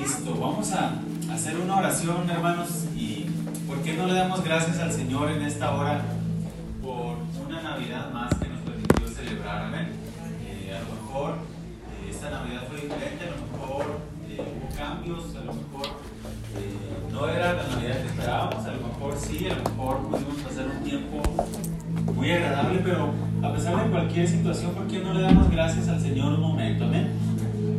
Listo, vamos a hacer una oración, hermanos, y ¿por qué no le damos gracias al Señor en esta hora por una Navidad más que nos permitió celebrar? Amén. Eh, a lo mejor eh, esta Navidad fue diferente, a lo mejor eh, hubo cambios, a lo mejor no era la Navidad que esperábamos, a lo mejor sí, a lo mejor pudimos pasar un tiempo muy agradable, pero a pesar de cualquier situación, ¿por qué no le damos gracias al Señor un momento? Amén.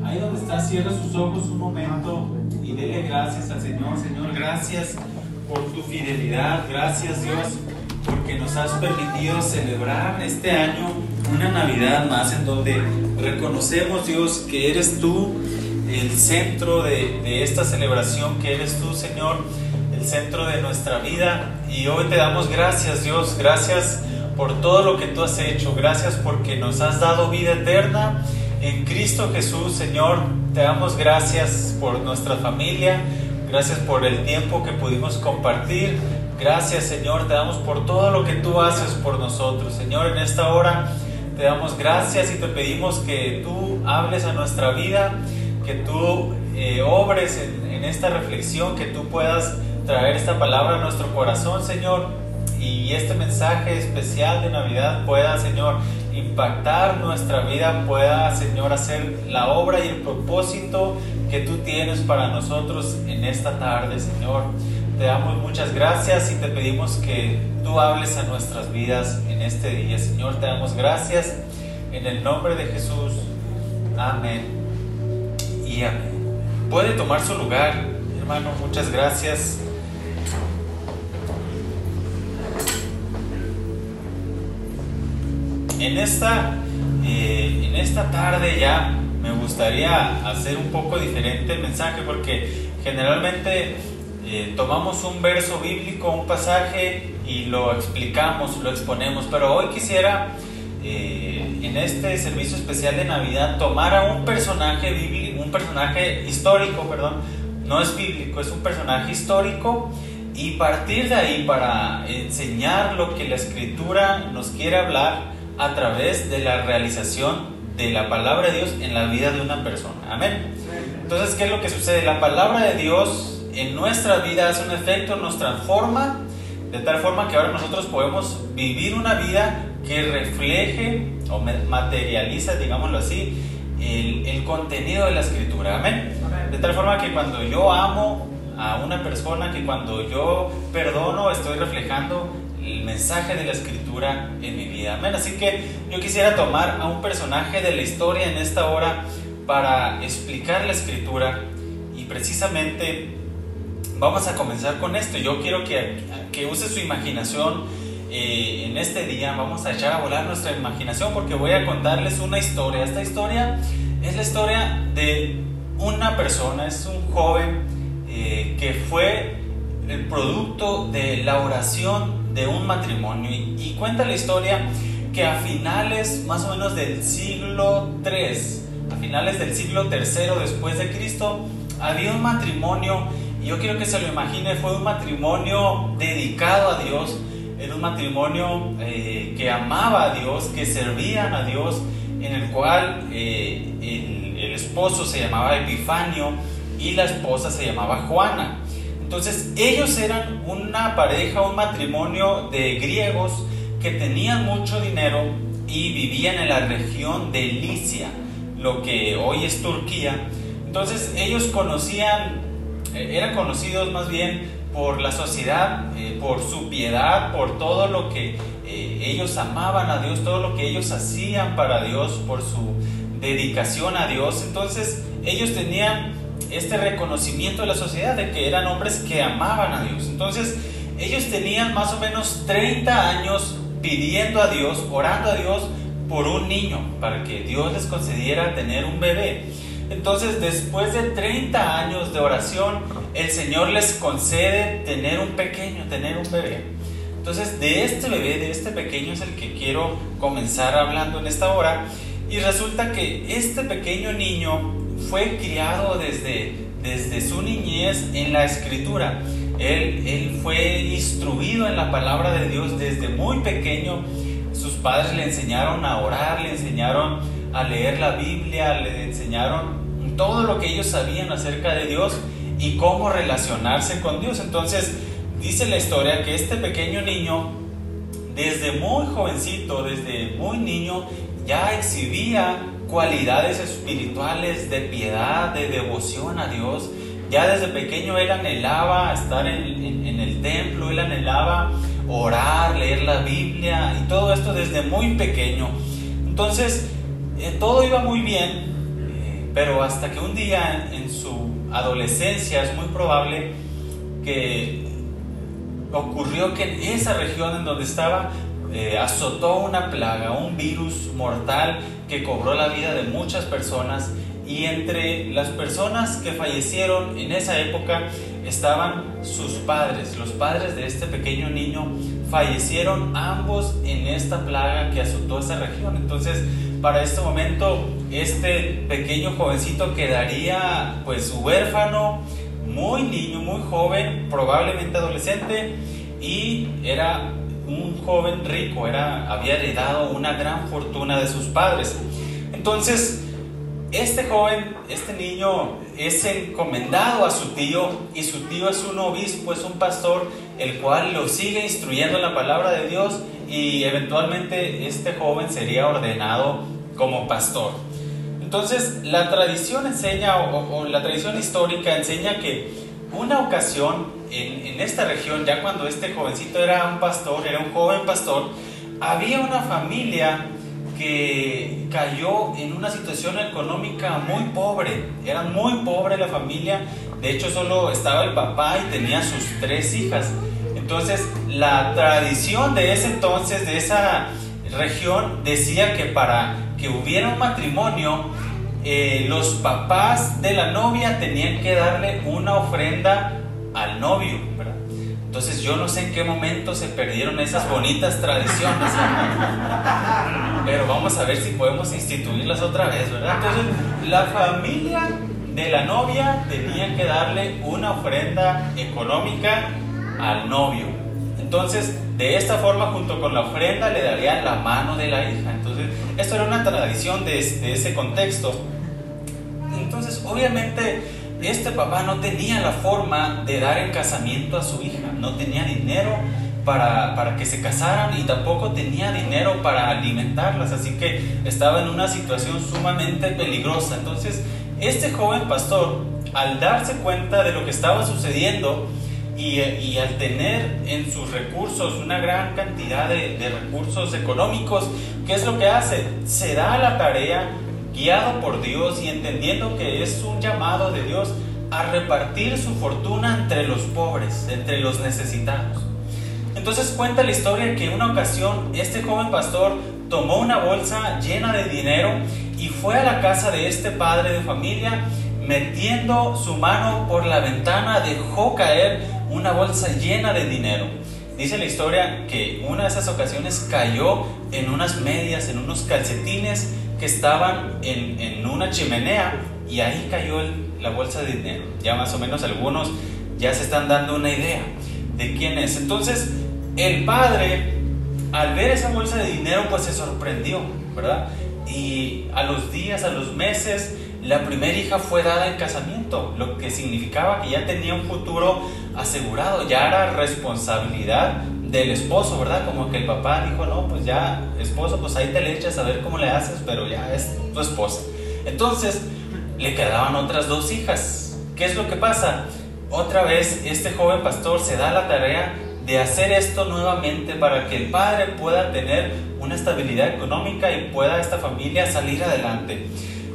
Ahí donde está, cierra sus ojos un momento y dele gracias al Señor. Señor, gracias por tu fidelidad. Gracias, Dios, porque nos has permitido celebrar este año una Navidad más en donde reconocemos, Dios, que eres tú el centro de, de esta celebración, que eres tú, Señor, el centro de nuestra vida. Y hoy te damos gracias, Dios. Gracias por todo lo que tú has hecho. Gracias porque nos has dado vida eterna en Cristo Jesús, Señor, te damos gracias por nuestra familia, gracias por el tiempo que pudimos compartir. Gracias, Señor, te damos por todo lo que tú haces por nosotros. Señor, en esta hora te damos gracias y te pedimos que tú hables a nuestra vida, que tú eh, obres en, en esta reflexión, que tú puedas traer esta palabra a nuestro corazón, Señor, y este mensaje especial de Navidad pueda, Señor, impactar nuestra vida, pueda, Señor, hacer la obra y el propósito que tú tienes para nosotros en esta tarde, Señor. Te damos muchas gracias y te pedimos que tú hables a nuestras vidas en este día, Señor. Te damos gracias en el nombre de Jesús. Amén y amén. Puede tomar su lugar, hermano. Muchas gracias. En esta, eh, en esta tarde ya me gustaría hacer un poco diferente el mensaje porque generalmente eh, tomamos un verso bíblico, un pasaje y lo explicamos, lo exponemos, pero hoy quisiera eh, en este servicio especial de Navidad tomar a un personaje bíblico, un personaje histórico, perdón, no es bíblico, es un personaje histórico. Y partir de ahí para enseñar lo que la escritura nos quiere hablar a través de la realización de la palabra de Dios en la vida de una persona. Amén. Entonces, ¿qué es lo que sucede? La palabra de Dios en nuestra vida hace un efecto, nos transforma de tal forma que ahora nosotros podemos vivir una vida que refleje o materializa, digámoslo así, el, el contenido de la escritura. Amén. De tal forma que cuando yo amo a una persona, que cuando yo perdono, estoy reflejando el mensaje de la escritura en mi vida. Amén. Así que yo quisiera tomar a un personaje de la historia en esta hora para explicar la escritura y precisamente vamos a comenzar con esto. Yo quiero que, que use su imaginación eh, en este día. Vamos a echar a volar nuestra imaginación porque voy a contarles una historia. Esta historia es la historia de una persona, es un joven eh, que fue el producto de la oración de un matrimonio y, cuenta la historia que a finales más o menos del siglo 3, a finales del siglo tercero después de Cristo, había un matrimonio y yo quiero que se lo imagine, fue un matrimonio dedicado a Dios, era un matrimonio eh, que amaba a Dios, que servían a Dios, en el cual eh, el esposo se llamaba Epifanio y la esposa se llamaba Juana. Entonces ellos eran una pareja, un matrimonio de griegos que tenían mucho dinero y vivían en la región de Licia, lo que hoy es Turquía. Entonces ellos conocían, eran conocidos más bien por la sociedad, eh, por su piedad, por todo lo que eh, ellos amaban a Dios, todo lo que ellos hacían para Dios, por su dedicación a Dios. Entonces ellos tenían este reconocimiento de la sociedad de que eran hombres que amaban a Dios. Entonces, ellos tenían más o menos 30 años pidiendo a Dios, orando a Dios por un niño, para que Dios les concediera tener un bebé. Entonces, después de 30 años de oración, el Señor les concede tener un pequeño, tener un bebé. Entonces, de este bebé, de este pequeño es el que quiero comenzar hablando en esta hora. Y resulta que este pequeño niño fue criado desde, desde su niñez en la escritura. Él, él fue instruido en la palabra de Dios desde muy pequeño. Sus padres le enseñaron a orar, le enseñaron a leer la Biblia, le enseñaron todo lo que ellos sabían acerca de Dios y cómo relacionarse con Dios. Entonces, dice la historia que este pequeño niño, desde muy jovencito, desde muy niño, ya exhibía cualidades espirituales de piedad, de devoción a Dios. Ya desde pequeño él anhelaba estar en, el templo, él anhelaba orar, leer la Biblia y todo esto desde muy pequeño. Entonces, eh, todo iba muy bien, eh, pero hasta que un día en su adolescencia es muy probable que ocurrió que en esa región en donde estaba eh, azotó una plaga, un virus mortal que cobró la vida de muchas personas y entre las personas que fallecieron en esa época estaban sus padres, los padres de este pequeño niño fallecieron ambos en esta plaga que azotó esa región. Entonces, para este momento, este pequeño jovencito quedaría pues huérfano, muy niño, muy joven, probablemente adolescente, y era un joven rico, era, había heredado una gran fortuna de sus padres. Entonces, este joven, este niño es encomendado a su tío y su tío es un obispo, es un pastor, el cual lo sigue instruyendo en la palabra de Dios y eventualmente este joven sería ordenado como pastor. Entonces la tradición enseña o, la tradición histórica enseña que una ocasión en, en esta región, ya cuando este jovencito era un pastor, era un joven pastor, había una familia que cayó en una situación económica muy pobre. Era muy pobre la familia. De hecho, solo estaba el papá y tenía sus tres hijas. Entonces, la tradición de ese entonces, de esa región, decía que para que hubiera un matrimonio, eh, los papás de la novia tenían que darle una ofrenda al novio, Entonces yo no sé en qué momento se perdieron esas bonitas tradiciones, pero vamos a ver si podemos instituirlas otra vez, ¿verdad? Entonces la familia de la novia tenía que darle una ofrenda económica al novio. Entonces, de esta forma, junto con la ofrenda, le darían la mano de la hija. Esto era una tradición de, de ese contexto. Entonces, obviamente, este papá no tenía la forma de dar en casamiento a su hija, no tenía dinero para, para, que se casaran y tampoco tenía dinero para alimentarlas, así que estaba en una situación sumamente peligrosa. Entonces, este joven pastor, al darse cuenta de lo que estaba sucediendo, y, al tener en sus recursos una gran cantidad de, recursos económicos, ¿qué es lo que hace? Se da la tarea, guiado por Dios y entendiendo que es un llamado de Dios a repartir su fortuna entre los pobres, entre los necesitados. Entonces cuenta la historia que en una ocasión este joven pastor tomó una bolsa llena de dinero y fue a la casa de este padre de familia, metiendo su mano por la ventana dejó caer una bolsa llena de dinero. Dice la historia que una de esas ocasiones cayó en unas medias, en unos calcetines que estaban en, una chimenea y ahí cayó la bolsa de dinero. Ya más o menos algunos ya se están dando una idea de quién es. Entonces, el padre, al ver esa bolsa de dinero, pues se sorprendió, ¿verdad? Y a los días, a los meses, la primera hija fue dada en casamiento, lo que significaba que ya tenía un futuro asegurado, ya era responsabilidad del esposo, ¿verdad? Como que el papá dijo, no, pues ya, esposo, pues ahí te le echas a ver cómo le haces, pero ya es tu esposa. Entonces, le quedaban otras dos hijas. ¿Qué es lo que pasa? Otra vez, este joven pastor se da la tarea de hacer esto nuevamente para que el padre pueda tener una estabilidad económica y pueda esta familia salir adelante.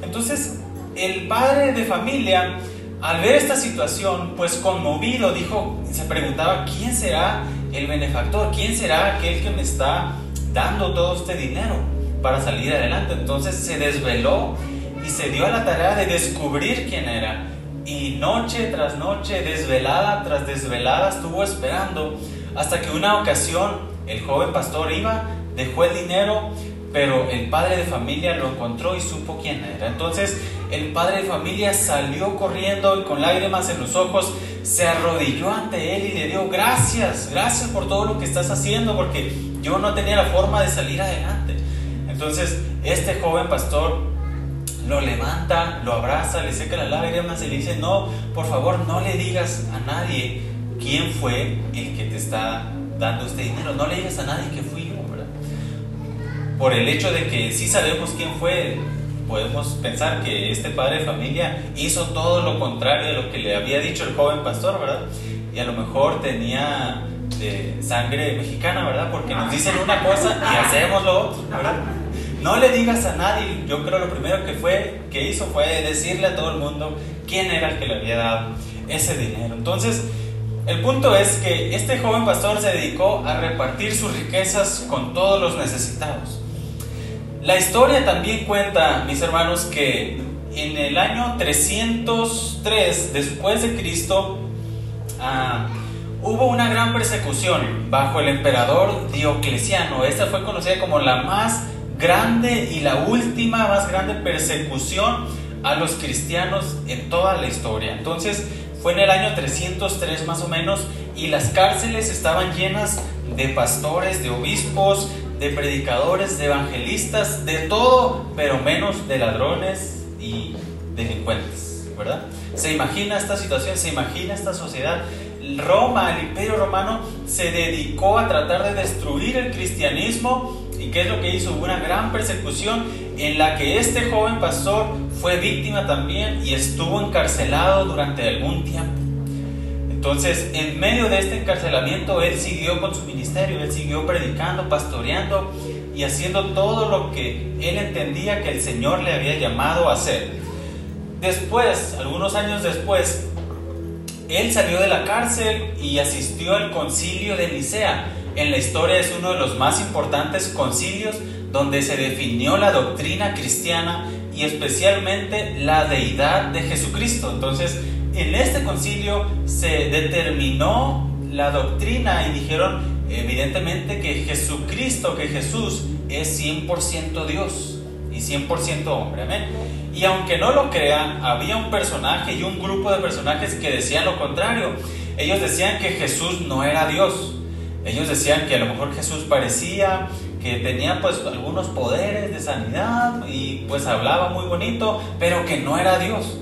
Entonces, el padre de familia, al ver esta situación, pues conmovido, dijo, se preguntaba, ¿quién será el benefactor? ¿Quién será aquel que me está dando todo este dinero para salir adelante? Entonces se desveló y se dio a la tarea de descubrir quién era. Y noche tras noche, desvelada tras desvelada, estuvo esperando hasta que una ocasión el joven pastor iba, dejó el dinero, pero el padre de familia lo encontró y supo quién era. Entonces el padre de familia salió corriendo y con lágrimas en los ojos se arrodilló ante él y le dio gracias, gracias por todo lo que estás haciendo porque yo no tenía la forma de salir adelante. Entonces este joven pastor lo levanta, lo abraza, le seca las lágrimas y le dice, no, por favor, no le digas a nadie quién fue el que te está dando este dinero, no le digas a nadie que ¿verdad? Por el hecho de que sí sabemos quién fue, podemos pensar que este padre de familia hizo todo lo contrario de lo que le había dicho el joven pastor, ¿verdad? Y a lo mejor tenía de sangre mexicana, ¿verdad? Porque nos dicen una cosa y hacemos lo otro, ¿verdad? No le digas a nadie. Yo creo lo primero que fue que hizo fue decirle a todo el mundo quién era el que le había dado ese dinero. Entonces, el punto es que este joven pastor se dedicó a repartir sus riquezas con todos los necesitados. La historia también cuenta, mis hermanos, que en el año 303 después de Cristo ah, hubo una gran persecución bajo el emperador Diocleciano. Esta fue conocida como la más grande y la última más grande persecución a los cristianos en toda la historia. Entonces fue en el año 303 más o menos y las cárceles estaban llenas de pastores, de obispos, de predicadores, de evangelistas, de todo, pero menos de ladrones y delincuentes, ¿verdad? ¿Se imagina esta situación? ¿Se imagina esta sociedad? Roma, el imperio romano, se dedicó a tratar de destruir el cristianismo. ¿Y qué es lo que hizo? Una gran persecución en la que este joven pastor fue víctima también y estuvo encarcelado durante algún tiempo. Entonces, en medio de este encarcelamiento, él siguió con su ministerio, él siguió predicando, pastoreando y haciendo todo lo que él entendía que el Señor le había llamado a hacer. Después, algunos años después, él salió de la cárcel y asistió al concilio de Nicea. En la historia es uno de los más importantes concilios donde se definió la doctrina cristiana y especialmente la deidad de Jesucristo. Entonces, en este concilio se determinó la doctrina y dijeron evidentemente que Jesucristo, que Jesús es 100% Dios y 100% hombre. Y aunque no lo crean, había un personaje y un grupo de personajes que decían lo contrario. Ellos decían que Jesús no era Dios. Ellos decían que a lo mejor Jesús parecía que tenía pues algunos poderes de sanidad y pues hablaba muy bonito, pero que no era Dios.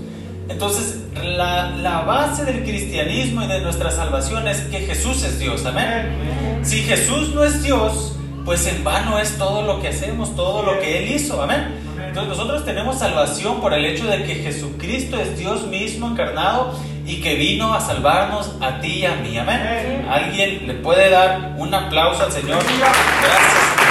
Entonces, la, base del cristianismo y de nuestra salvación es que Jesús es Dios, amén. Si Jesús no es Dios, pues en vano es todo lo que hacemos, todo lo que Él hizo, amén. Entonces nosotros tenemos salvación por el hecho de que Jesucristo es Dios mismo encarnado y que vino a salvarnos a ti y a mí, amén. ¿Alguien le puede dar un aplauso al Señor? Gracias.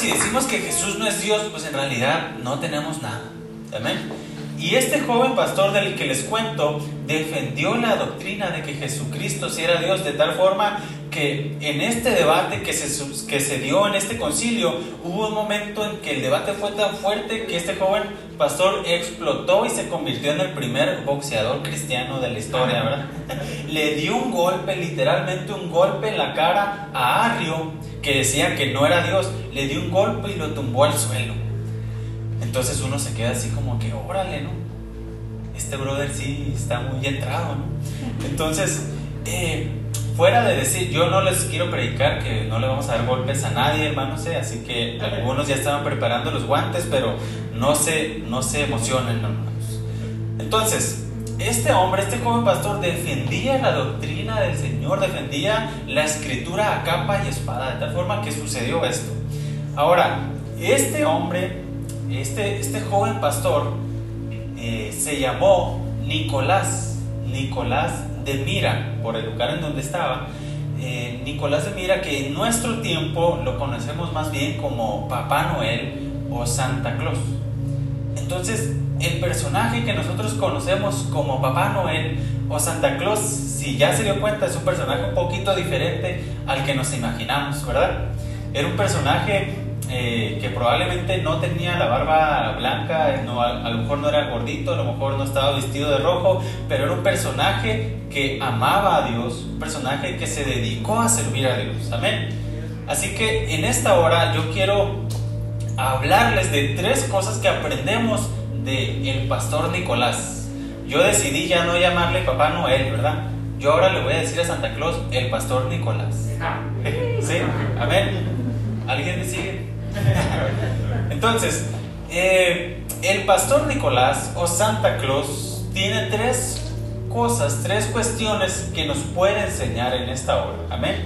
Si decimos que Jesús no es Dios, pues en realidad no tenemos nada. Amén. Y este joven pastor del que les cuento defendió la doctrina de que Jesucristo sí era Dios de tal forma que en este debate que se, que se dio en este concilio hubo un momento en que el debate fue tan fuerte que este joven pastor explotó y se convirtió en el primer boxeador cristiano de la historia, ¿verdad? Le dio un golpe, literalmente un golpe en la cara a Arrio, que decía que no era Dios, le dio un golpe y lo tumbó al suelo. Entonces uno se queda así como que, órale, ¿no? Este brother sí está muy entrado, ¿no? Entonces, eh, fuera de decir, yo no les quiero predicar que no le vamos a dar golpes a nadie, hermanos, ¿eh? así que algunos ya estaban preparando los guantes, pero no se, no se emocionen, hermanos. Entonces, este hombre, este joven pastor, defendía la doctrina del Señor, defendía la escritura a capa y espada, de tal forma que sucedió esto. Ahora, este hombre, este, este joven pastor, eh, se llamó Nicolás, Nicolás de Mira, por el lugar en donde estaba. Eh, Nicolás de Mira, que en nuestro tiempo lo conocemos más bien como Papá Noel o Santa Claus. Entonces, el personaje que nosotros conocemos como Papá Noel o Santa Claus, si ya se dio cuenta, es un personaje un poquito diferente al que nos imaginamos, ¿verdad? Era un personaje eh, que probablemente no tenía la barba blanca, no, a, lo mejor no era gordito, a lo mejor no estaba vestido de rojo, pero era un personaje que amaba a Dios, un personaje que se dedicó a servir a Dios. Amén. Así que en esta hora yo quiero hablarles de tres cosas que aprendemos de el pastor Nicolás. Yo decidí ya no llamarle Papá Noel, ¿verdad? Yo ahora le voy a decir a Santa Claus el pastor Nicolás. ¿Sí? Amén. ¿Alguien me sigue? Entonces, eh, el pastor Nicolás o Santa Claus tiene tres cosas, tres cuestiones que nos puede enseñar en esta hora. Amén.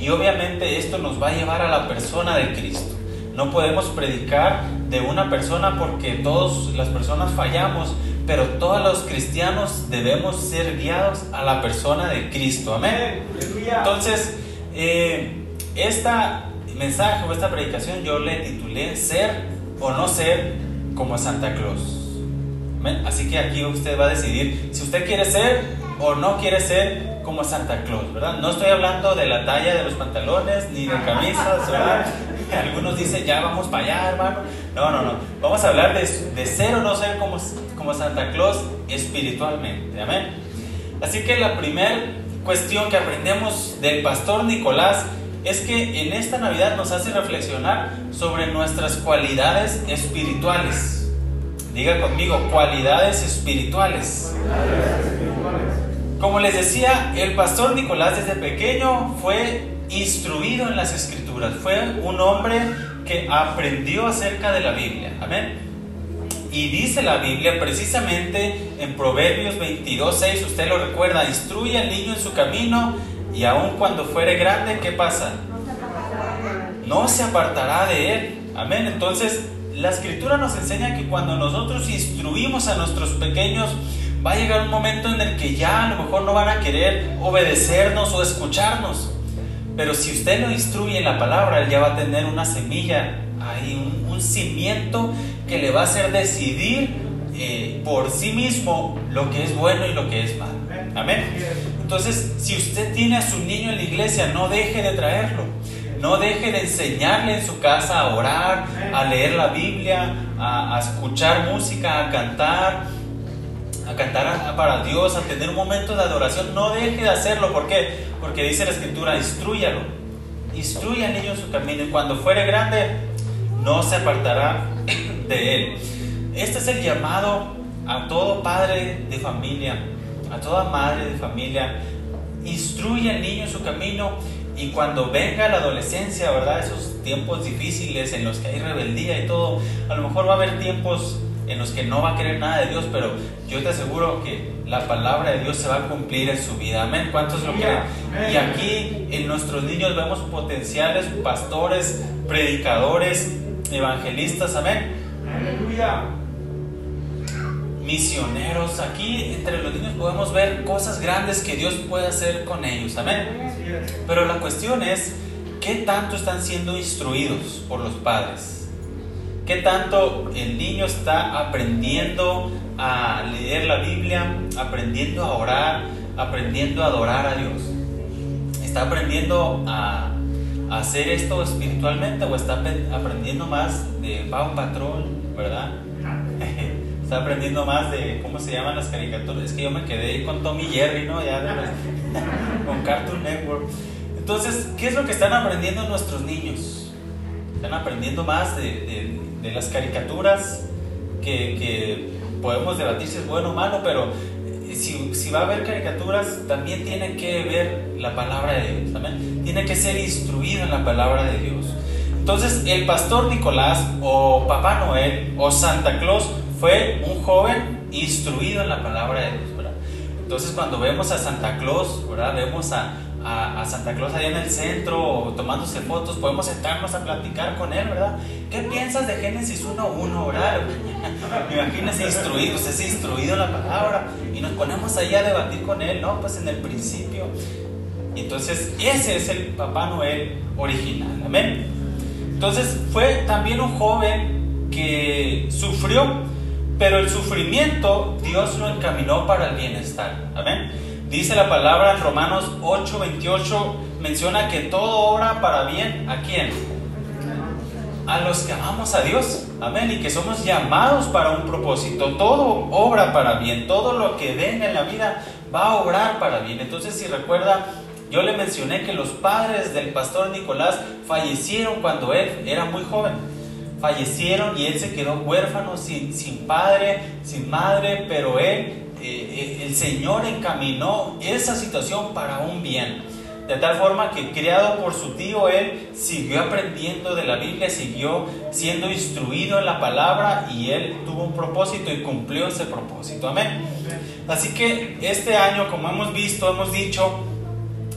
Y obviamente esto nos va a llevar a la persona de Cristo. No podemos predicar de una persona porque todas las personas fallamos, pero todos los cristianos debemos ser guiados a la persona de Cristo. Amén. Entonces, eh, esta mensaje o esta predicación yo le titulé Ser o no ser como Santa Claus. Así que aquí usted va a decidir si usted quiere ser o no quiere ser como Santa Claus, ¿verdad? No estoy hablando de la talla de los pantalones ni de camisas, ¿verdad? Algunos dicen, ya vamos para allá, hermano. No, no, no. Vamos a hablar de, de ser o no ser como, como Santa Claus espiritualmente. Amén. Así que la primera cuestión que aprendemos del pastor Nicolás es que en esta Navidad nos hace reflexionar sobre nuestras cualidades espirituales. Diga conmigo, cualidades espirituales. Como les decía, el pastor Nicolás desde pequeño fue instruido en las escrituras, fue un hombre que aprendió acerca de la Biblia. Amén. Y dice la Biblia precisamente en Proverbios 22, 6, usted lo recuerda, instruye al niño en su camino y aun cuando fuere grande, ¿qué pasa? No se apartará de él. Amén. Entonces, la escritura nos enseña que cuando nosotros instruimos a nuestros pequeños, va a llegar un momento en el que ya a lo mejor no van a querer obedecernos o escucharnos. Pero si usted lo instruye en la palabra, él ya va a tener una semilla ahí, un, cimiento que le va a hacer decidir eh, por sí mismo lo que es bueno y lo que es malo. Amén. Entonces, si usted tiene a su niño en la iglesia, no deje de traerlo. No deje de enseñarle en su casa a orar, a leer la Biblia, a, escuchar música, a cantar, a cantar para Dios, a tener momentos de adoración. No deje de hacerlo. ¿Por qué? Porque dice la Escritura, instruyalo. Instruya al niño en su camino y cuando fuere grande, no se apartará de él. Este es el llamado a todo padre de familia, a toda madre de familia. Instruye al niño en su camino y cuando venga la adolescencia, ¿verdad? Esos tiempos difíciles en los que hay rebeldía y todo, a lo mejor va a haber tiempos en los que no va a querer nada de Dios, pero yo te aseguro que la palabra de Dios se va a cumplir en su vida. Amén. ¿Cuántos lo creen? Y aquí en nuestros niños vemos potenciales pastores, predicadores, evangelistas. Amén. Aleluya. Misioneros. Aquí entre los niños podemos ver cosas grandes que Dios puede hacer con ellos. Amén. Pero la cuestión es, ¿qué tanto están siendo instruidos por los padres? ¿Qué tanto el niño está aprendiendo a leer la Biblia, aprendiendo a orar, aprendiendo a adorar a Dios? ¿Está aprendiendo a, hacer esto espiritualmente o está aprendiendo más de un Patrol, verdad? está aprendiendo más de cómo se llaman las caricaturas. Es que yo me quedé con Tommy Jerry, ¿no? Ya con Cartoon Network. Entonces, ¿qué es lo que están aprendiendo nuestros niños? Están aprendiendo más de las caricaturas que, podemos debatir si es bueno o malo, pero si, va a haber caricaturas, también tiene que ver la palabra de Dios, también tiene que ser instruido en la palabra de Dios. Entonces, el pastor Nicolás o Papá Noel o Santa Claus fue un joven instruido en la palabra de Dios. Entonces, cuando vemos a Santa Claus, ¿verdad? Vemos a, a, Santa Claus allá en el centro tomándose fotos, podemos sentarnos a platicar con él, ¿verdad? ¿Qué piensas de Génesis 1.1, verdad? Imagínese instruido, usted es instruido en la palabra y nos ponemos ahí a debatir con él, ¿no? Pues en el principio. Entonces ese es el Papá Noel original, amén. Entonces fue también un joven que sufrió, pero el sufrimiento Dios lo encaminó para el bienestar, amén. Dice la palabra en Romanos 8:28, menciona que todo obra para bien. ¿A quién? A los que amamos a Dios. Amén. Y que somos llamados para un propósito. Todo obra para bien. Todo lo que venga en la vida va a obrar para bien. Entonces, si recuerda, yo le mencioné que los padres del pastor Nicolás fallecieron cuando él era muy joven. Fallecieron y él se quedó huérfano, sin, sin padre, sin madre, pero él eh, el Señor encaminó esa situación para un bien. De tal forma que criado por su tío, él siguió aprendiendo de la Biblia, siguió siendo instruido en la palabra y él tuvo un propósito y cumplió ese propósito. Amén. Así que este año, como hemos visto, hemos dicho,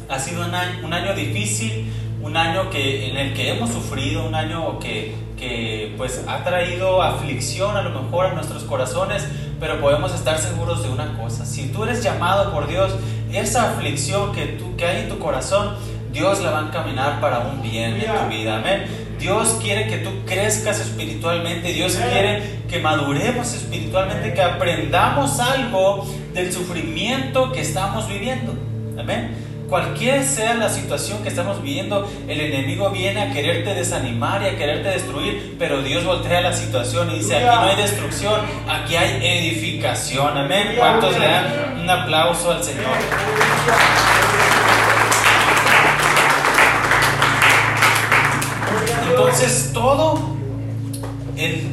ha sido un año, un año difícil, un año que, en el que hemos sufrido, un año que, que pues ha traído aflicción a lo mejor a nuestros corazones, pero podemos estar seguros de una cosa, si tú eres llamado por Dios, esa aflicción que, tú, que hay en tu corazón, Dios la va a encaminar para un bien en tu vida, amén. Dios quiere que tú crezcas espiritualmente, Dios quiere que maduremos espiritualmente, que aprendamos algo del sufrimiento que estamos viviendo, amén. Cualquier sea la situación que estamos viviendo, el enemigo viene a quererte desanimar y a quererte destruir, pero Dios voltea la situación y dice, aquí no hay destrucción, aquí hay edificación. Amén. ¿Cuántos le dan un aplauso al Señor? Entonces todo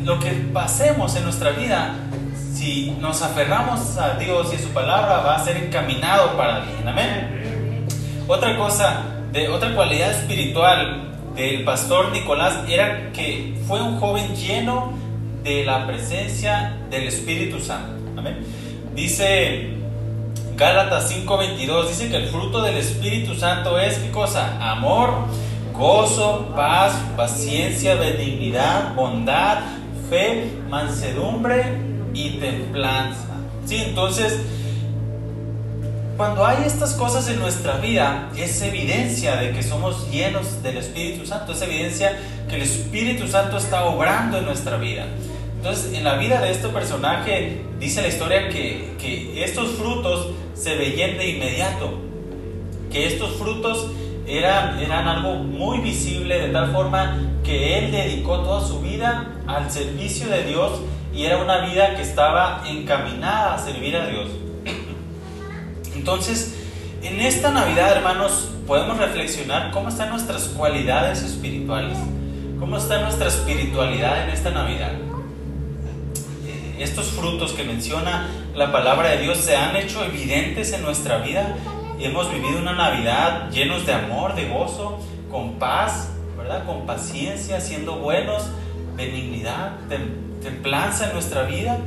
lo que pasemos en nuestra vida, si nos aferramos a Dios y a su palabra, va a ser encaminado para bien. Amén. Otra cosa, otra cualidad espiritual del pastor Nicolás era que fue un joven lleno de la presencia del Espíritu Santo. Amén. Dice Gálatas 5:22, dice que el fruto del Espíritu Santo es qué cosa? Amor, gozo, paz, paciencia, benignidad, bondad, fe, mansedumbre y templanza. Sí, entonces cuando hay estas cosas en nuestra vida, es evidencia de que somos llenos del Espíritu Santo, es evidencia que el Espíritu Santo está obrando en nuestra vida. Entonces, en la vida de este personaje, dice la historia que, que estos frutos se veían de inmediato, que estos frutos eran, eran algo muy visible, de tal forma que él dedicó toda su vida al servicio de Dios y era una vida que estaba encaminada a servir a Dios. Entonces, en esta Navidad, hermanos, podemos reflexionar cómo están nuestras cualidades espirituales, cómo está nuestra espiritualidad en esta Navidad. Eh, estos frutos que menciona la palabra de Dios se han hecho evidentes en nuestra vida y hemos vivido una Navidad llenos de amor, de gozo, con paz, ¿verdad? Con paciencia, siendo buenos, benignidad, templanza en nuestra vida.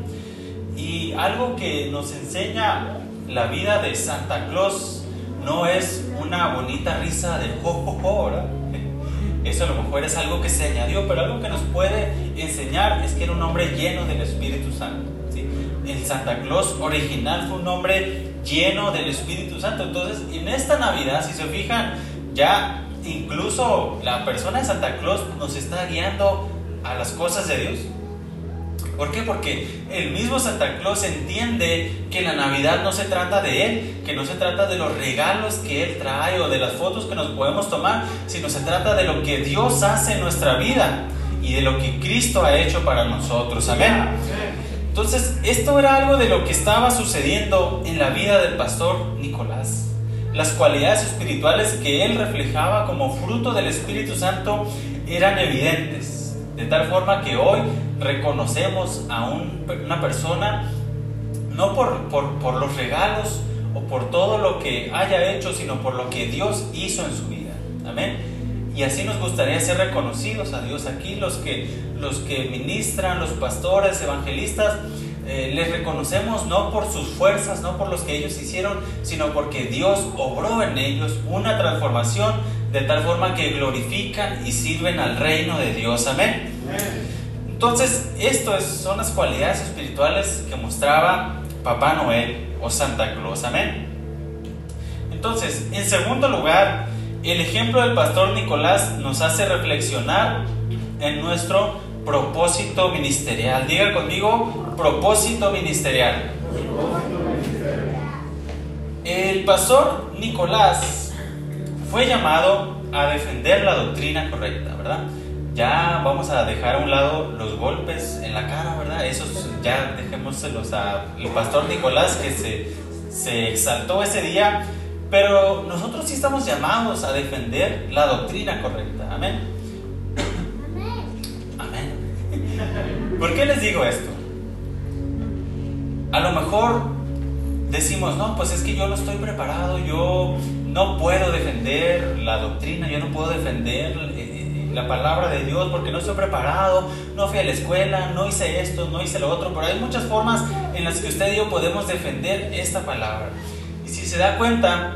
Y algo que nos enseña la vida de Santa Claus no es una bonita risa de jo, Eso a lo mejor es algo que se añadió, pero algo que nos puede enseñar es que era un hombre lleno del Espíritu Santo. El Santa Claus original fue un hombre lleno del Espíritu Santo. Entonces, en esta Navidad, si se fijan, ya incluso la persona de Santa Claus nos está guiando a las cosas de Dios. ¿Por qué? Porque el mismo Santa Claus entiende que la Navidad no se trata de él, que no se trata de los regalos que él trae o de las fotos que nos podemos tomar, sino se trata de lo que Dios hace en nuestra vida y de lo que Cristo ha hecho para nosotros. Amén. Entonces, esto era algo de lo que estaba sucediendo en la vida del pastor Nicolás. Las cualidades espirituales que él reflejaba como fruto del Espíritu Santo eran evidentes. De tal forma que hoy reconocemos a una persona no por, por, los regalos o por todo lo que haya hecho, sino por lo que Dios hizo en su vida. Amén. Y así nos gustaría ser reconocidos a Dios aquí, los que, los que ministran, los pastores, evangelistas, eh, les reconocemos no por sus fuerzas, no por los que ellos hicieron, sino porque Dios obró en ellos una transformación de tal forma que glorifican y sirven al reino de Dios. Amén. Entonces, esto son las cualidades espirituales que mostraba Papá Noel o Santa Claus. Amén. Entonces, en segundo lugar, el ejemplo del pastor Nicolás nos hace reflexionar en nuestro propósito ministerial. Diga conmigo, propósito ministerial. El pastor Nicolás fue llamado a defender la doctrina correcta, ¿verdad? Ya vamos a dejar a un lado los golpes en la cara, ¿verdad? Esos ya dejémoselos al pastor Nicolás que se, se exaltó ese día, pero nosotros sí estamos llamados a defender la doctrina correcta, amén. Amén. ¿Por qué les digo esto? A lo mejor decimos, no, pues es que yo no estoy preparado, yo no puedo defender la doctrina, yo no puedo defender la palabra de Dios porque no estoy preparado, no fui a la escuela, no hice esto, no hice lo otro, pero hay muchas formas en las que usted y yo podemos defender esta palabra. Y si se da cuenta,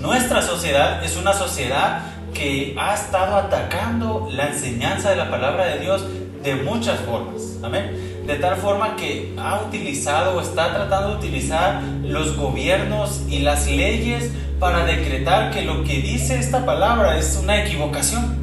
nuestra sociedad es una sociedad que ha estado atacando la enseñanza de la palabra de Dios de muchas formas. Amén de tal forma que ha utilizado o está tratando de utilizar los gobiernos y las leyes para decretar que lo que dice esta palabra es una equivocación.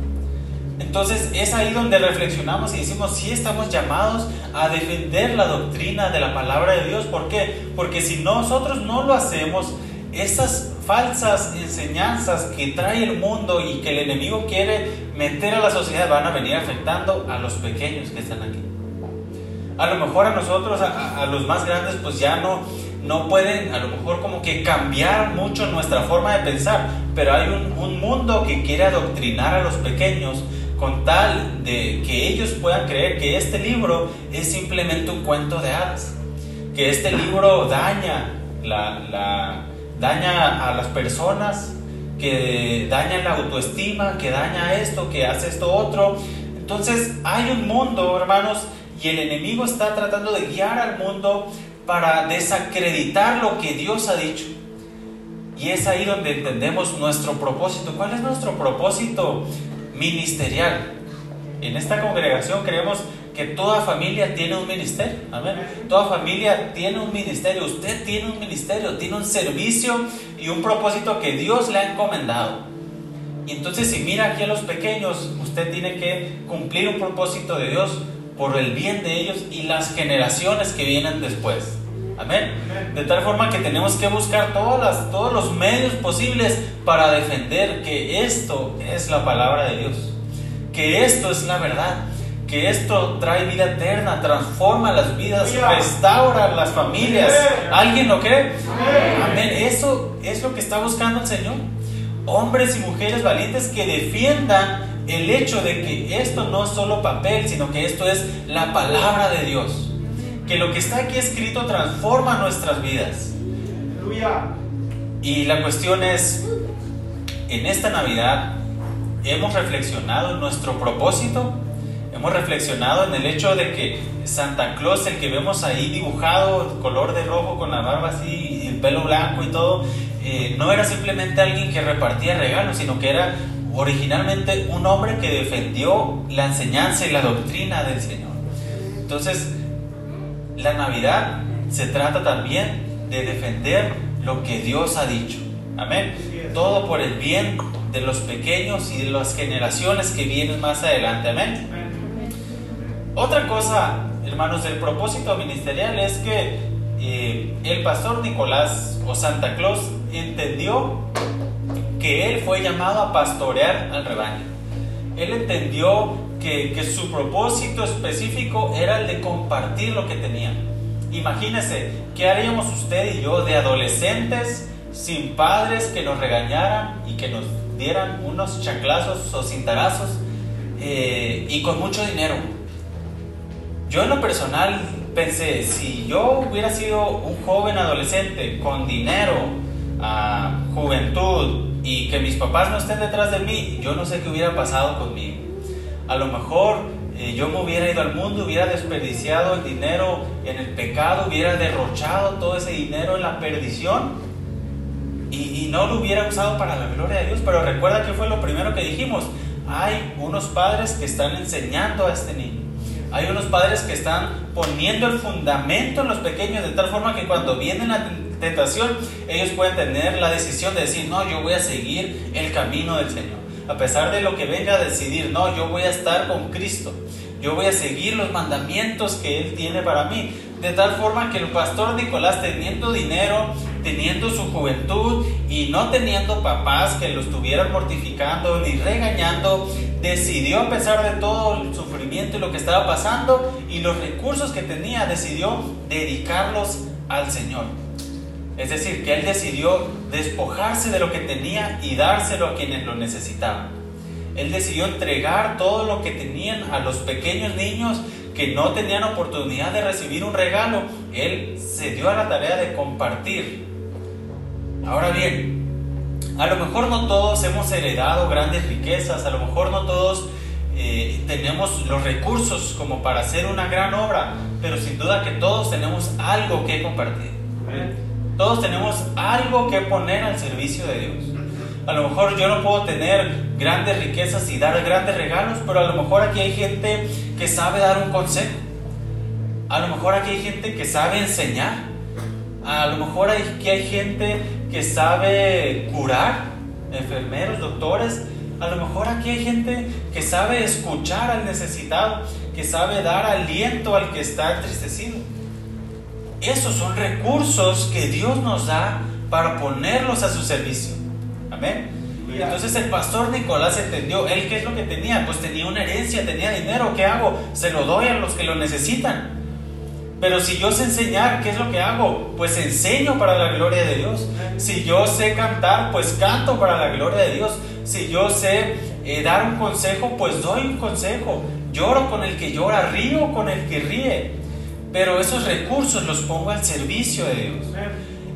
Entonces es ahí donde reflexionamos y decimos, sí estamos llamados a defender la doctrina de la palabra de Dios. ¿Por qué? Porque si nosotros no lo hacemos, esas falsas enseñanzas que trae el mundo y que el enemigo quiere meter a la sociedad van a venir afectando a los pequeños que están aquí. A lo mejor a nosotros, a, los más grandes, pues ya no, no pueden a lo mejor como que cambiar mucho nuestra forma de pensar, pero hay un, un, mundo que quiere adoctrinar a los pequeños con tal de que ellos puedan creer que este libro es simplemente un cuento de hadas, que este libro daña, la, daña a las personas, que daña la autoestima, que daña esto, que hace esto otro. Entonces hay un mundo, hermanos, y el enemigo está tratando de guiar al mundo para desacreditar lo que Dios ha dicho. Y es ahí donde entendemos nuestro propósito. ¿Cuál es nuestro propósito ministerial? En esta congregación creemos que toda familia tiene un ministerio. Amén. Toda familia tiene un ministerio. Usted tiene un ministerio, tiene un servicio y un propósito que Dios le ha encomendado. Y entonces si mira aquí a los pequeños, usted tiene que cumplir un propósito de Dios por el bien de ellos y las generaciones que vienen después. Amén. De tal forma que tenemos que buscar todas las, todos los medios posibles para defender que esto es la palabra de Dios, que esto es la verdad, que esto trae vida eterna, transforma las vidas, restaura las familias. ¿Alguien lo cree? Amén. Eso es lo que está buscando el Señor. Hombres y mujeres valientes que defiendan el hecho de que esto no es solo papel, sino que esto es la palabra de Dios. Que lo que está aquí escrito transforma nuestras vidas. Y la cuestión es, en esta Navidad, ¿hemos reflexionado en nuestro propósito? Hemos reflexionado en el hecho de que Santa Claus, el que vemos ahí dibujado, color de rojo, con la barba así, el pelo blanco y todo, eh, no era simplemente alguien que repartía regalos, sino que era originalmente un hombre que defendió la enseñanza y la doctrina del Señor. Entonces, la Navidad se trata también de defender lo que Dios ha dicho. Amén. Todo por el bien de los pequeños y de las generaciones que vienen más adelante. Amén. Otra cosa, hermanos, del propósito ministerial es que eh, el pastor Nicolás o Santa Claus entendió que él fue llamado a pastorear al rebaño. Él entendió que, su propósito específico era el de compartir lo que tenía. Imagínese, ¿qué haríamos usted y yo de adolescentes sin padres que nos regañaran y que nos dieran unos chanclazos o cintarazos eh, y con mucho dinero? Yo en lo personal pensé, si yo hubiera sido un joven adolescente con dinero, a juventud, y que mis papás no estén detrás de mí, yo no sé qué hubiera pasado conmigo. A lo mejor eh, yo me hubiera ido al mundo, hubiera desperdiciado el dinero en el pecado, hubiera derrochado todo ese dinero en la perdición y, y no lo hubiera usado para la gloria de Dios. Pero recuerda que fue lo primero que dijimos. Hay unos padres que están enseñando a este niño. Hay unos padres que están poniendo el fundamento en los pequeños de tal forma que cuando vienen a tentación, ellos pueden tener la decisión de decir, no, yo voy a seguir el camino del Señor. A pesar de lo que venga a decidir, no, yo voy a estar con Cristo. Yo voy a seguir los mandamientos que Él tiene para mí. De tal forma que el pastor Nicolás, teniendo dinero, teniendo su juventud y no teniendo papás que lo estuvieran mortificando ni regañando, decidió a pesar de todo el sufrimiento y lo que estaba pasando y los recursos que tenía, decidió dedicarlos al Señor. Es decir, que él decidió despojarse de lo que tenía y dárselo a quienes lo necesitaban. Él decidió entregar todo lo que tenían a los pequeños niños que no tenían oportunidad de recibir un regalo. Él se dio a la tarea de compartir. Ahora bien, A lo mejor no todos hemos heredado grandes riquezas, a lo mejor no todos eh, tenemos los recursos como para hacer una gran obra, pero sin duda que todos tenemos algo que compartir. Todos tenemos algo que poner al servicio de Dios. A lo mejor yo no puedo tener grandes riquezas y dar grandes regalos, pero a lo mejor aquí hay gente que sabe dar un consejo. A lo mejor aquí hay gente que sabe enseñar. A lo mejor aquí hay gente que sabe curar, enfermeros, doctores. A lo mejor aquí hay gente que sabe escuchar al necesitado, que sabe dar aliento al que está entristecido. Esos son recursos que Dios nos da para ponerlos a su servicio. Amén. Entonces el pastor Nicolás entendió, él qué es lo que tenía, pues tenía una herencia, tenía dinero, ¿qué hago? Se lo doy a los que lo necesitan. Pero si yo sé enseñar, ¿qué es lo que hago? Pues enseño para la gloria de Dios. Si yo sé cantar, pues canto para la gloria de Dios. Si yo sé eh, dar un consejo, pues doy un consejo. Lloro con el que llora, río con el que ríe. Pero esos recursos los pongo al servicio de Dios.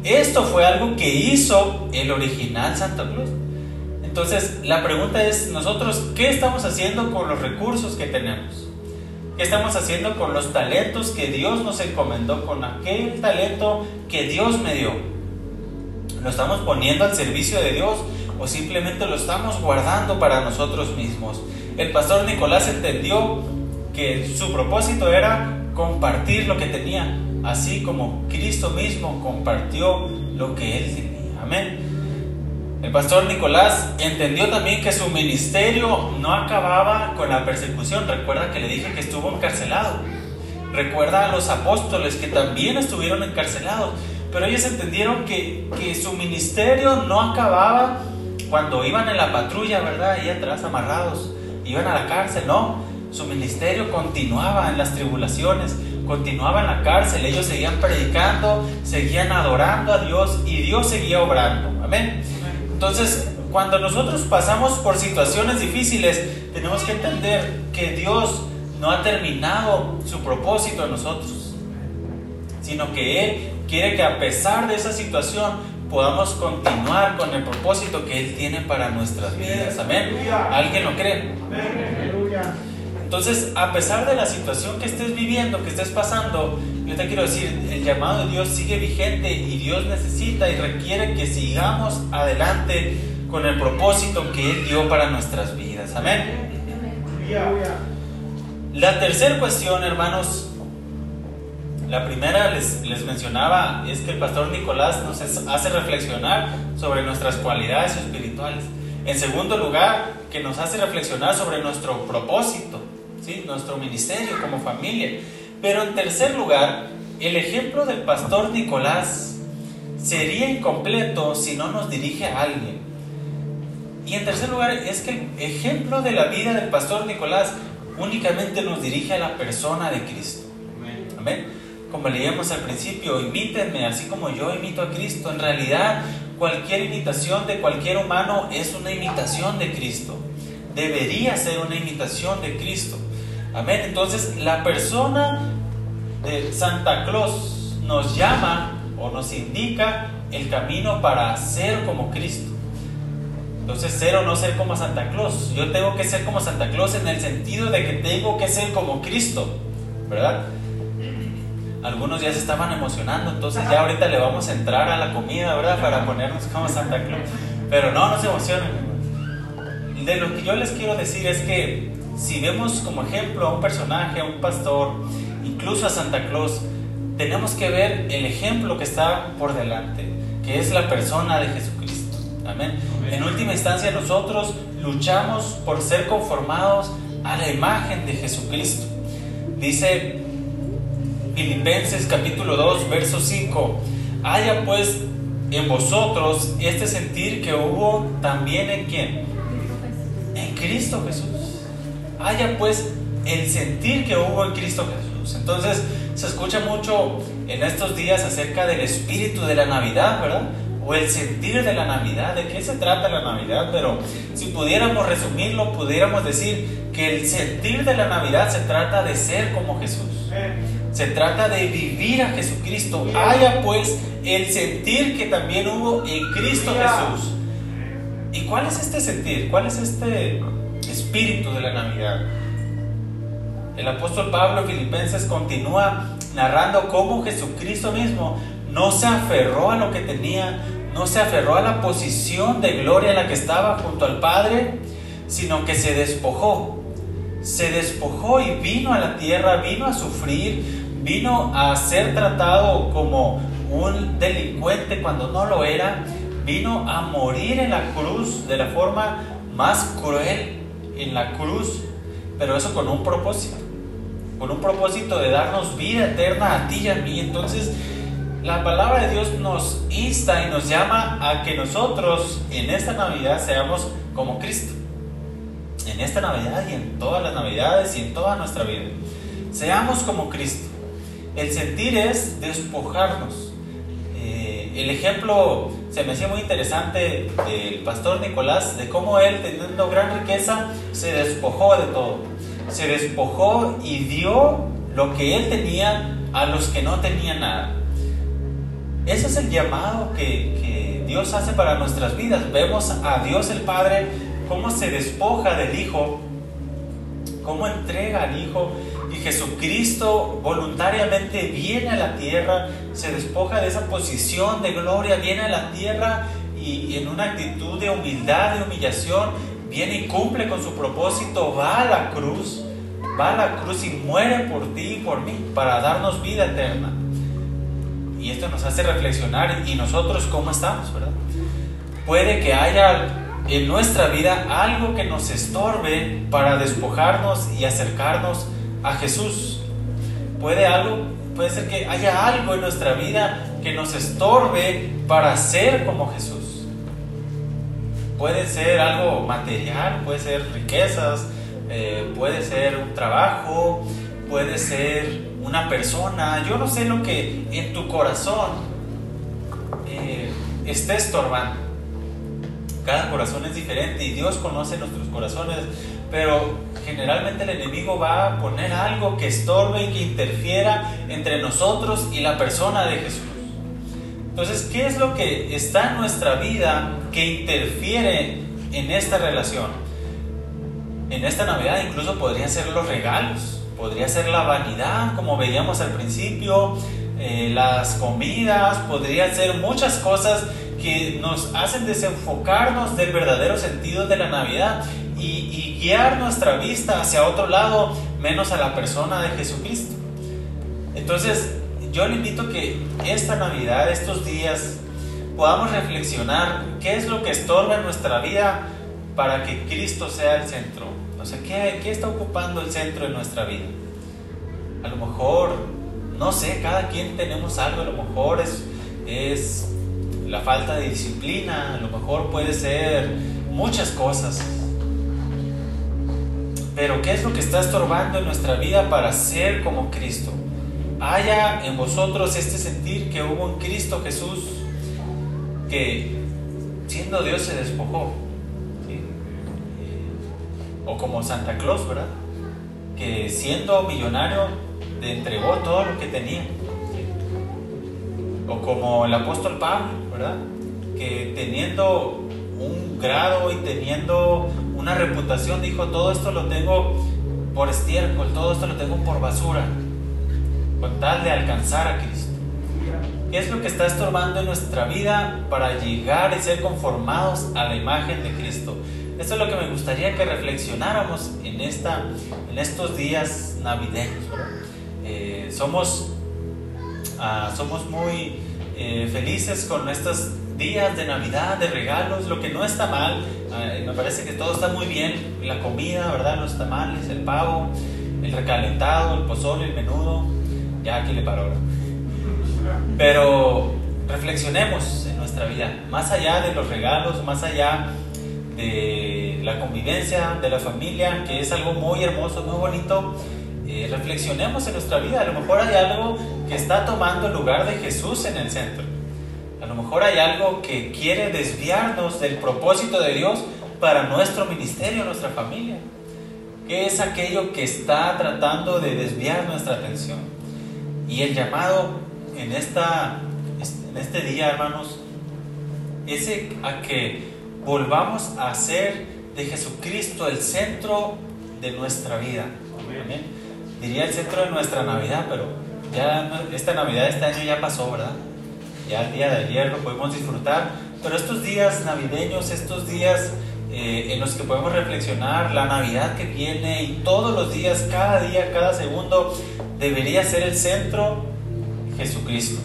Esto fue algo que hizo el original Santa Claus. Entonces, la pregunta es, nosotros, ¿qué estamos haciendo con los recursos que tenemos? ¿Qué estamos haciendo con los talentos que Dios nos encomendó, con aquel talento que Dios me dio? ¿Lo estamos poniendo al servicio de Dios o simplemente lo estamos guardando para nosotros mismos? El pastor Nicolás entendió que su propósito era compartir lo que tenía, así como Cristo mismo compartió lo que él tenía. Amén. El pastor Nicolás entendió también que su ministerio no acababa con la persecución. Recuerda que le dije que estuvo encarcelado. Recuerda a los apóstoles que también estuvieron encarcelados. Pero ellos entendieron que, que su ministerio no acababa cuando iban en la patrulla, ¿verdad? Ahí atrás amarrados. Iban a la cárcel, no. Su ministerio continuaba en las tribulaciones, continuaba en la cárcel. Ellos seguían predicando, seguían adorando a Dios y Dios seguía obrando. Amén. Entonces, cuando nosotros pasamos por situaciones difíciles, tenemos que entender que Dios no ha terminado su propósito en nosotros, sino que Él quiere que a pesar de esa situación podamos continuar con el propósito que Él tiene para nuestras vidas. Amén. ¿Alguien lo cree? Entonces, a pesar de la situación que estés viviendo, que estés pasando, yo te quiero decir, el llamado de Dios sigue vigente y Dios necesita y requiere que sigamos adelante con el propósito que Él dio para nuestras vidas. Amén. La tercera cuestión, hermanos, la primera les, les, mencionaba es que el pastor Nicolás nos hace reflexionar sobre nuestras cualidades espirituales. En segundo lugar, que nos hace reflexionar sobre nuestro propósito nuestro ministerio como familia. Pero en tercer lugar, el ejemplo del pastor Nicolás sería incompleto si no nos dirige a alguien. Y en tercer lugar, es que el ejemplo de la vida del pastor Nicolás únicamente nos dirige a la persona de Cristo. Amén. Como leíamos al principio, imítenme así como yo imito a Cristo. En realidad, cualquier imitación de cualquier humano es una imitación de Cristo. Debería ser una imitación de Cristo. Amén. Entonces la persona de Santa Claus nos llama o nos indica el camino para ser como Cristo. Entonces ser o no ser como Santa Claus. Yo tengo que ser como Santa Claus en el sentido de que tengo que ser como Cristo. ¿Verdad? Algunos ya se estaban emocionando, entonces ya ahorita le vamos a entrar a la comida, ¿verdad? Para ponernos como Santa Claus. Pero no, no se emocionen. De lo que yo les quiero decir es que si vemos como ejemplo a un personaje, a un pastor, incluso a Santa Claus, tenemos que ver el ejemplo que está por delante, que es la persona de Jesucristo. Amén. En última instancia nosotros luchamos por ser conformados a la imagen de Jesucristo. Dice Filipenses capítulo 2, verso 5, haya pues en vosotros este sentir que hubo también en quién? En Cristo Jesús haya pues el sentir que hubo en Cristo Jesús. Entonces se escucha mucho en estos días acerca del espíritu de la Navidad, ¿verdad? O el sentir de la Navidad, ¿de qué se trata la Navidad? Pero si pudiéramos resumirlo, pudiéramos decir que el sentir de la Navidad se trata de ser como Jesús. Se trata de vivir a Jesucristo. Haya pues el sentir que también hubo en Cristo Jesús. ¿Y cuál es este sentir? ¿Cuál es este espíritu de la Navidad? El apóstol Pablo en Filipenses continúa narrando cómo Jesucristo mismo no se aferró a lo que tenía, no se aferró a la posición de gloria en la que estaba junto al Padre, sino que se despojó. Se despojó y vino a la tierra, vino a sufrir, vino a ser tratado como un delincuente cuando no lo era, vino a morir en la cruz de la forma más cruel en la cruz, pero eso con un propósito, con un propósito de darnos vida eterna a ti y a mí. Entonces, la palabra de Dios nos insta y nos llama a que nosotros en esta Navidad seamos como Cristo. En esta Navidad y en todas las Navidades y en toda nuestra vida. Seamos como Cristo. El sentir es despojarnos. El ejemplo se me hacía muy interesante del pastor Nicolás, de cómo él, teniendo gran riqueza, se despojó de todo. Se despojó y dio lo que él tenía a los que no tenían nada. Ese es el llamado que, que Dios hace para nuestras vidas. Vemos a Dios el Padre cómo se despoja del Hijo, cómo entrega al Hijo y Jesucristo voluntariamente viene a la tierra, se despoja de esa posición de gloria, viene a la tierra y, en una actitud de humildad, de humillación, viene y cumple con su propósito, va a la cruz, va a la cruz y muere por ti y por mí para darnos vida eterna. Y esto nos hace reflexionar y nosotros cómo estamos, ¿verdad? Puede que haya en nuestra vida algo que nos estorbe para despojarnos y acercarnos a Jesús. Puede algo, puede ser que haya algo en nuestra vida que nos estorbe para ser como Jesús. Puede ser algo material, puede ser riquezas, eh, puede ser un trabajo, puede ser una persona. Yo no sé lo que en tu corazón eh, esté estorbando. Cada corazón es diferente y Dios conoce nuestros corazones, pero generalmente el enemigo va a poner algo que estorbe y que interfiera entre nosotros y la persona de Jesús. Entonces, ¿qué es lo que está en nuestra vida que interfiere en esta relación? En esta Navidad incluso podrían ser los regalos, podría ser la vanidad, como veíamos al principio, eh, las comidas, podrían ser muchas cosas que nos hacen desenfocarnos del verdadero sentido de la Navidad y, guiar nuestra vista hacia otro lado, menos a la persona de Jesucristo. Entonces, yo le invito que esta Navidad, estos días, podamos reflexionar qué es lo que estorba nuestra vida para que Cristo sea el centro. O sea, ¿qué, qué está ocupando el centro de nuestra vida? A lo mejor, no sé, cada quien tenemos algo, a lo mejor es, es la falta de disciplina, a lo mejor puede ser muchas cosas. Pero ¿qué es lo que está estorbando en nuestra vida para ser como Cristo? Haya en vosotros este sentir que hubo en Cristo Jesús, que siendo Dios se despojó. O como Santa Claus, ¿verdad? Que siendo millonario le entregó todo lo que tenía. O como el apóstol Pablo, ¿verdad? Que teniendo un grado y teniendo una reputación, dijo, todo esto lo tengo por estiércol, todo esto lo tengo por basura, con tal de alcanzar a Cristo. ¿Qué es lo que está estorbando en nuestra vida para llegar y ser conformados a la imagen de Cristo? Esto es lo que me gustaría que reflexionáramos en, esta, en estos días navideños. Eh, somos, ah, somos muy eh, felices con estos días de Navidad, de regalos, lo que no está mal, me parece que todo está muy bien, la comida, ¿verdad? Los tamales, el pavo, el recalentado, el pozole, el menudo, ya aquí le paro. Pero reflexionemos en nuestra vida, más allá de los regalos, más allá de la convivencia, de la familia, que es algo muy hermoso, muy bonito, eh, reflexionemos en nuestra vida. A lo mejor hay algo que está tomando el lugar de Jesús en el centro. A lo mejor hay algo que quiere desviarnos del propósito de Dios para nuestro ministerio, nuestra familia. ¿Qué es aquello que está tratando de desviar nuestra atención? Y el llamado en, esta, en este día, hermanos, es a que volvamos a hacer de Jesucristo el centro de nuestra vida. Diría el centro de nuestra Navidad, pero ya esta Navidad, este año ya pasó, ¿verdad? Ya el día de ayer lo podemos disfrutar, pero estos días navideños, estos días eh, en los que podemos reflexionar, la Navidad que viene y todos los días, cada día, cada segundo, debería ser el centro Jesucristo.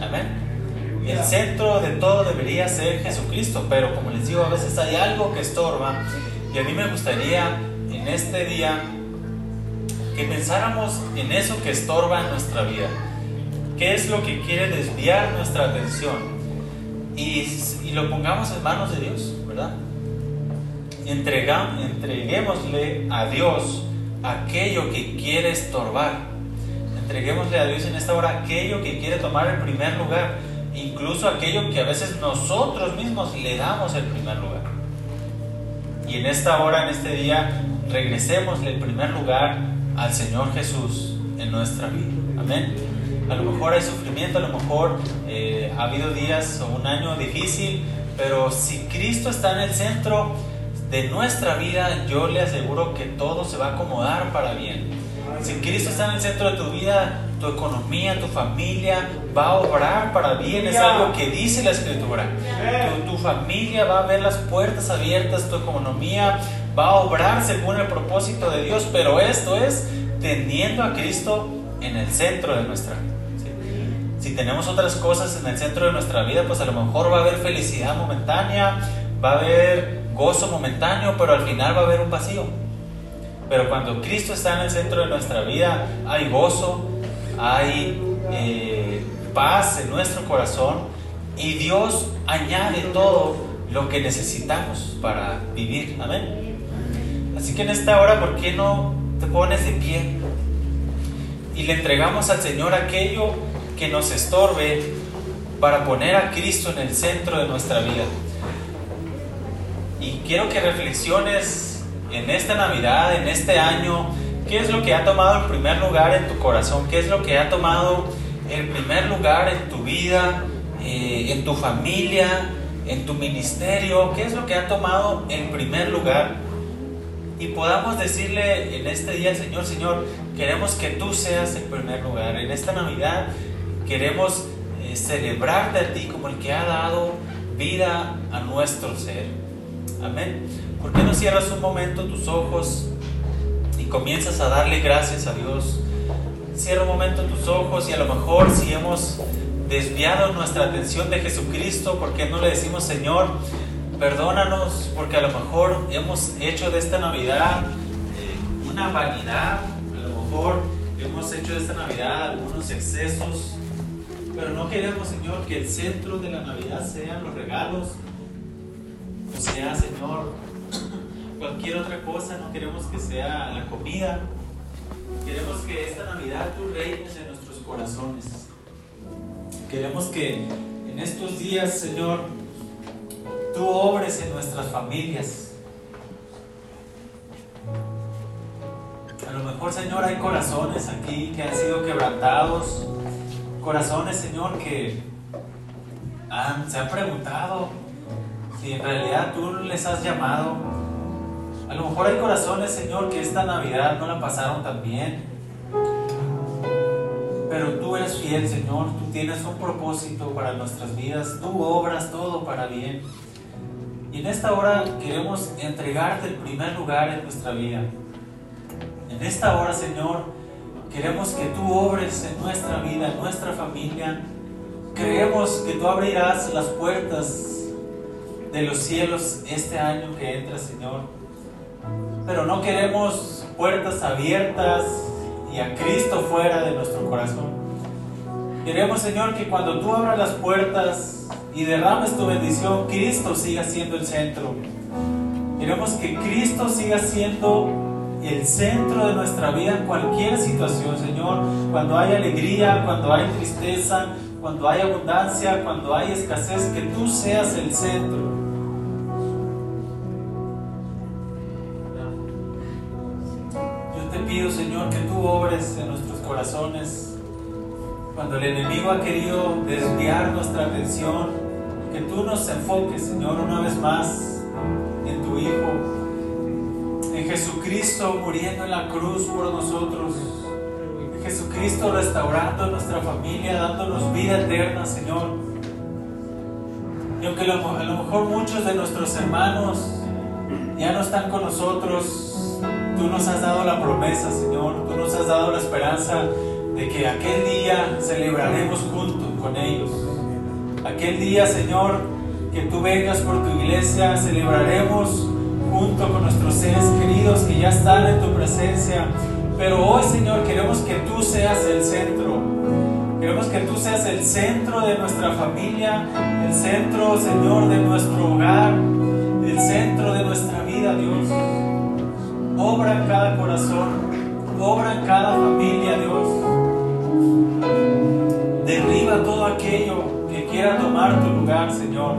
Amén. El centro de todo debería ser Jesucristo, pero como les digo, a veces hay algo que estorba y a mí me gustaría en este día que pensáramos en eso que estorba en nuestra vida. ¿Qué es lo que quiere desviar nuestra atención? Y, lo pongamos en manos de Dios, ¿verdad? Entreguémosle a Dios aquello que quiere estorbar. Entreguémosle a Dios en esta hora aquello que quiere tomar el primer lugar incluso aquello que a veces nosotros mismos le damos el primer lugar. Y en esta hora, en este día, regresemos el primer lugar al Señor Jesús en nuestra vida. Amén. A lo mejor hay sufrimiento, a lo mejor eh, ha habido días o un año difícil, pero si Cristo está en el centro de nuestra vida, yo le aseguro que todo se va a acomodar para bien. Si Cristo está en el centro de tu vida, tu economía, tu familia va a obrar para bien, es algo que dice la escritura. Tu, familia va a ver las puertas abiertas, tu economía va a obrar según el propósito de Dios, pero esto es teniendo a Cristo en el centro de nuestra vida. Si tenemos otras cosas en el centro de nuestra vida, pues a lo mejor va a haber felicidad momentánea, va a haber gozo momentáneo, pero al final va a haber un vacío. Pero cuando Cristo está en el centro de nuestra vida, hay gozo, hay eh, paz en nuestro corazón y Dios añade todo lo que necesitamos para vivir. Amén. Así que en esta hora, ¿por qué no te pones de pie y le entregamos al Señor aquello que nos estorbe para poner a Cristo en el centro de nuestra vida? Y quiero que reflexiones en esta Navidad, en este año, ¿Qué es lo que ha tomado el primer lugar en tu corazón? ¿Qué es lo que ha tomado el primer lugar en tu vida, eh, en tu familia, en tu ministerio? ¿Qué es lo que ha tomado el primer lugar? Y podamos decirle en este día Señor, Señor, queremos que tú seas el primer lugar. En esta Navidad queremos eh, celebrarte a ti como el que ha dado vida a nuestro ser. Amén. ¿Por qué no cierras un momento tus ojos? comienzas a darle gracias a Dios. Cierra un momento tus ojos y a lo mejor si hemos desviado nuestra atención de Jesucristo, porque no le decimos Señor, perdónanos, porque a lo mejor hemos hecho de esta Navidad eh, una vanidad, a lo mejor hemos hecho de esta Navidad algunos excesos, pero no queremos Señor que el centro de la Navidad sean los regalos, o sea Señor, cualquier otra cosa, no queremos que sea la comida. Queremos que esta Navidad tú reines en nuestros corazones. Queremos que en estos días, Señor, tú obres en nuestras familias. A lo mejor, Señor, hay corazones aquí que han sido quebrantados. Corazones, Señor, que se han preguntado si en realidad tú les has llamado a lo mejor hay corazones, Señor, que esta Navidad no la pasaron tan bien. Pero tú eres fiel, Señor. Tú tienes un propósito para nuestras vidas. Tú obras todo para bien. Y en esta hora queremos entregarte el primer lugar en nuestra vida. En esta hora, Señor, queremos que tú obres en nuestra vida, en nuestra familia. Creemos que tú abrirás las puertas de los cielos este año que entra, Señor pero no queremos puertas abiertas y a Cristo fuera de nuestro corazón. Queremos, Señor, que cuando tú abras las puertas y derrames tu bendición, Cristo siga siendo el centro. Queremos que Cristo siga siendo el centro de nuestra vida en cualquier situación, Señor. Cuando hay alegría, cuando hay tristeza, cuando hay abundancia, cuando hay escasez, que tú seas el centro. pido, Señor, que tú obres en nuestros corazones. Cuando el enemigo ha querido desviar nuestra atención, que tú nos enfoques, Señor, una vez más en tu Hijo, Jesucristo muriendo en la cruz por nosotros, Jesucristo restaurando nuestra familia, dándonos vida eterna, Señor. Y aunque a lo mejor muchos de nuestros hermanos ya no están con nosotros, tú nos has dado la promesa, Señor, tú nos has dado la esperanza de que aquel día celebraremos juntos con ellos. Aquel día, Señor, que tú vengas por tu iglesia, celebraremos junto con nuestros seres queridos que ya están en tu presencia. Pero hoy, Señor, queremos que tú seas el centro. Queremos que tú seas el centro de nuestra familia, el centro, Señor, de nuestro hogar, el centro de nuestra vida, Dios. Obra en cada corazón, obra en cada familia, Dios. Derriba todo aquello que quiera tomar tu lugar, Señor.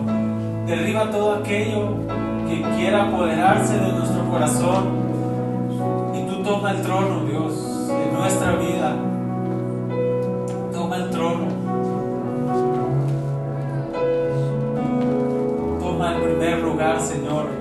Derriba todo aquello que quiera apoderarse de nuestro corazón. Y tú toma el trono, Dios, de nuestra vida. Toma el trono. Toma el primer lugar, Señor.